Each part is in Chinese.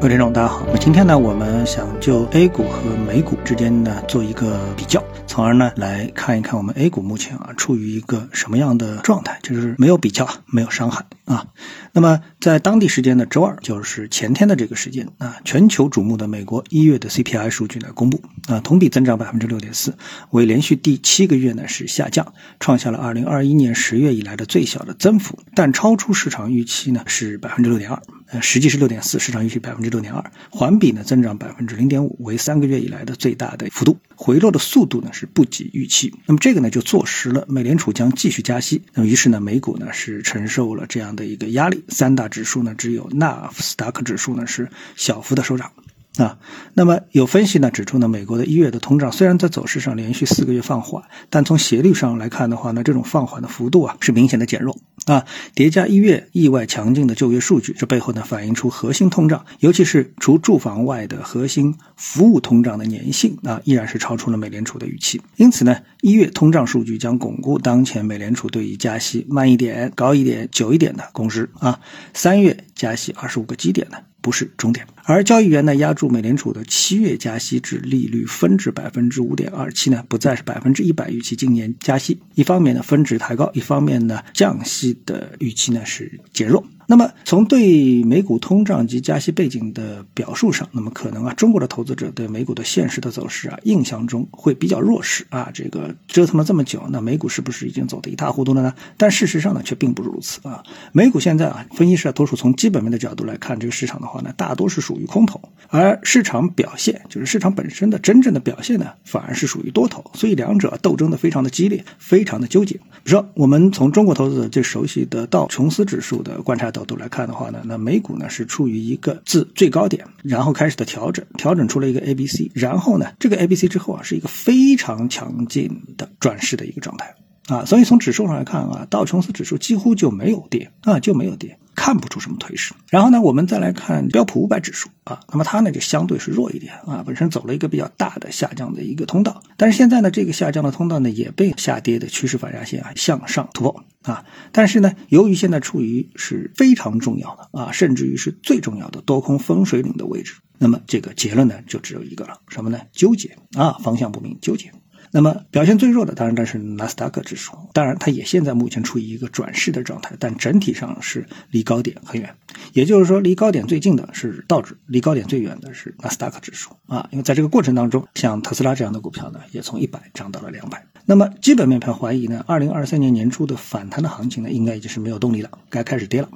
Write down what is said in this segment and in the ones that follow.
各位听众，大家好。那么今天呢，我们想就 A 股和美股之间呢做一个比较，从而呢来看一看我们 A 股目前啊处于一个什么样的状态，就是没有比较，没有伤害啊。那么在当地时间的周二，就是前天的这个时间啊，全球瞩目的美国一月的 CPI 数据呢公布啊，同比增长百分之六点四，为连续第七个月呢是下降，创下了二零二一年十月以来的最小的增幅，但超出市场预期呢是百分之六点二，呃，实际是六点四，市场预期百分之。六点二，环比呢增长百分之零点五，为三个月以来的最大的幅度。回落的速度呢是不及预期。那么这个呢就坐实了美联储将继续加息。那么于是呢美股呢是承受了这样的一个压力。三大指数呢只有纳斯达克指数呢是小幅的收涨。啊，那么有分析呢指出呢，美国的一月的通胀虽然在走势上连续四个月放缓，但从斜率上来看的话呢，这种放缓的幅度啊是明显的减弱啊。叠加一月意外强劲的就业数据，这背后呢反映出核心通胀，尤其是除住房外的核心服务通胀的粘性啊，依然是超出了美联储的预期。因此呢，一月通胀数据将巩固当前美联储对于加息慢一点、高一点、久一点的共识啊。三月加息二十五个基点呢。不是终点，而交易员呢压住美联储的七月加息至利率分值百分之五点二七呢，不再是百分之一百预期今年加息。一方面呢分值抬高，一方面呢降息的预期呢是减弱。那么从对美股通胀及加息背景的表述上，那么可能啊，中国的投资者对美股的现实的走势啊，印象中会比较弱势啊。这个折腾了这么久，那美股是不是已经走得一塌糊涂了呢？但事实上呢，却并不如此啊。美股现在啊，分析师啊，多数从基本面的角度来看这个市场的话呢，大多是属于空头，而市场表现就是市场本身的真正的表现呢，反而是属于多头。所以两者斗争的非常的激烈，非常的纠结。比如说，我们从中国投资者最熟悉的道琼斯指数的观察角度来看的话呢，那美股呢是处于一个自最高点，然后开始的调整，调整出了一个 A B C，然后呢，这个 A B C 之后啊，是一个非常强劲的转势的一个状态啊，所以从指数上来看啊，道琼斯指数几乎就没有跌啊，就没有跌。看不出什么颓势，然后呢，我们再来看标普五百指数啊，那么它呢就相对是弱一点啊，本身走了一个比较大的下降的一个通道，但是现在呢，这个下降的通道呢也被下跌的趋势反压线啊向上突破啊，但是呢，由于现在处于是非常重要的啊，甚至于是最重要的多空分水岭的位置，那么这个结论呢就只有一个了，什么呢？纠结啊，方向不明，纠结。那么表现最弱的当然这是纳斯达克指数，当然它也现在目前处于一个转势的状态，但整体上是离高点很远。也就是说，离高点最近的是道指，离高点最远的是纳斯达克指数啊。因为在这个过程当中，像特斯拉这样的股票呢，也从一百涨到了两百。那么基本面盘怀疑呢，二零二三年年初的反弹的行情呢，应该已经是没有动力了，该开始跌了。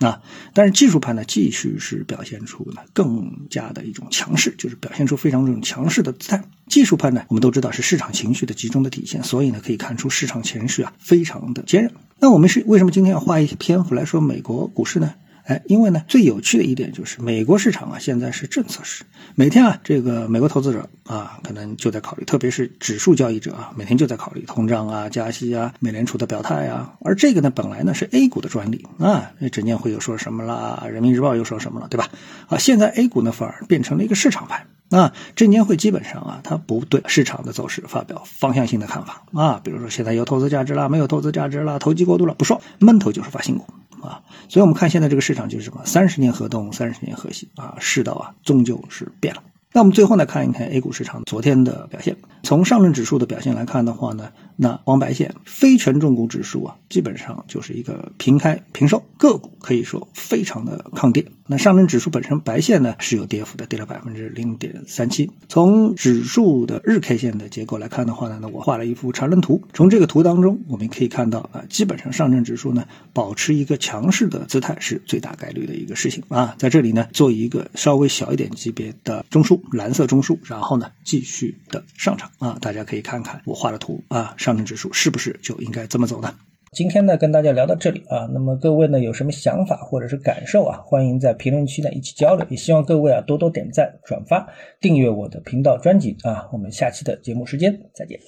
啊，但是技术派呢，继续是表现出呢更加的一种强势，就是表现出非常这种强势的姿态。技术派呢，我们都知道是市场情绪的集中的体现，所以呢，可以看出市场情绪啊非常的坚韧。那我们是为什么今天要花一些篇幅来说美国股市呢？哎，因为呢，最有趣的一点就是美国市场啊，现在是政策市，每天啊，这个美国投资者啊，可能就在考虑，特别是指数交易者啊，每天就在考虑通胀啊、加息啊、美联储的表态啊。而这个呢，本来呢是 A 股的专利啊，那证监会又说什么了？人民日报又说什么了？对吧？啊，现在 A 股呢反而变成了一个市场派啊，证监会基本上啊，它不对市场的走势发表方向性的看法啊，比如说现在有投资价值了，没有投资价值了，投机过度了，不说，闷头就是发新股。啊，所以我们看现在这个市场就是什么？三十年河东，三十年河西啊，世道啊，终究是变了。那我们最后来，看一看 A 股市场昨天的表现。从上证指数的表现来看的话呢，那黄白线非权重股指数啊，基本上就是一个平开平收，个股可以说非常的抗跌。那上证指数本身白线呢是有跌幅的，跌了百分之零点三七。从指数的日 K 线的结构来看的话呢，那我画了一幅长论图。从这个图当中，我们可以看到啊，基本上上证指数呢保持一个强势的姿态是最大概率的一个事情啊。在这里呢，做一个稍微小一点级别的中枢，蓝色中枢，然后呢继续的上涨啊。大家可以看看我画的图啊上，上证指数是不是就应该这么走呢？今天呢，跟大家聊到这里啊。那么各位呢，有什么想法或者是感受啊？欢迎在评论区呢一起交流。也希望各位啊多多点赞、转发、订阅我的频道专辑啊。我们下期的节目时间再见。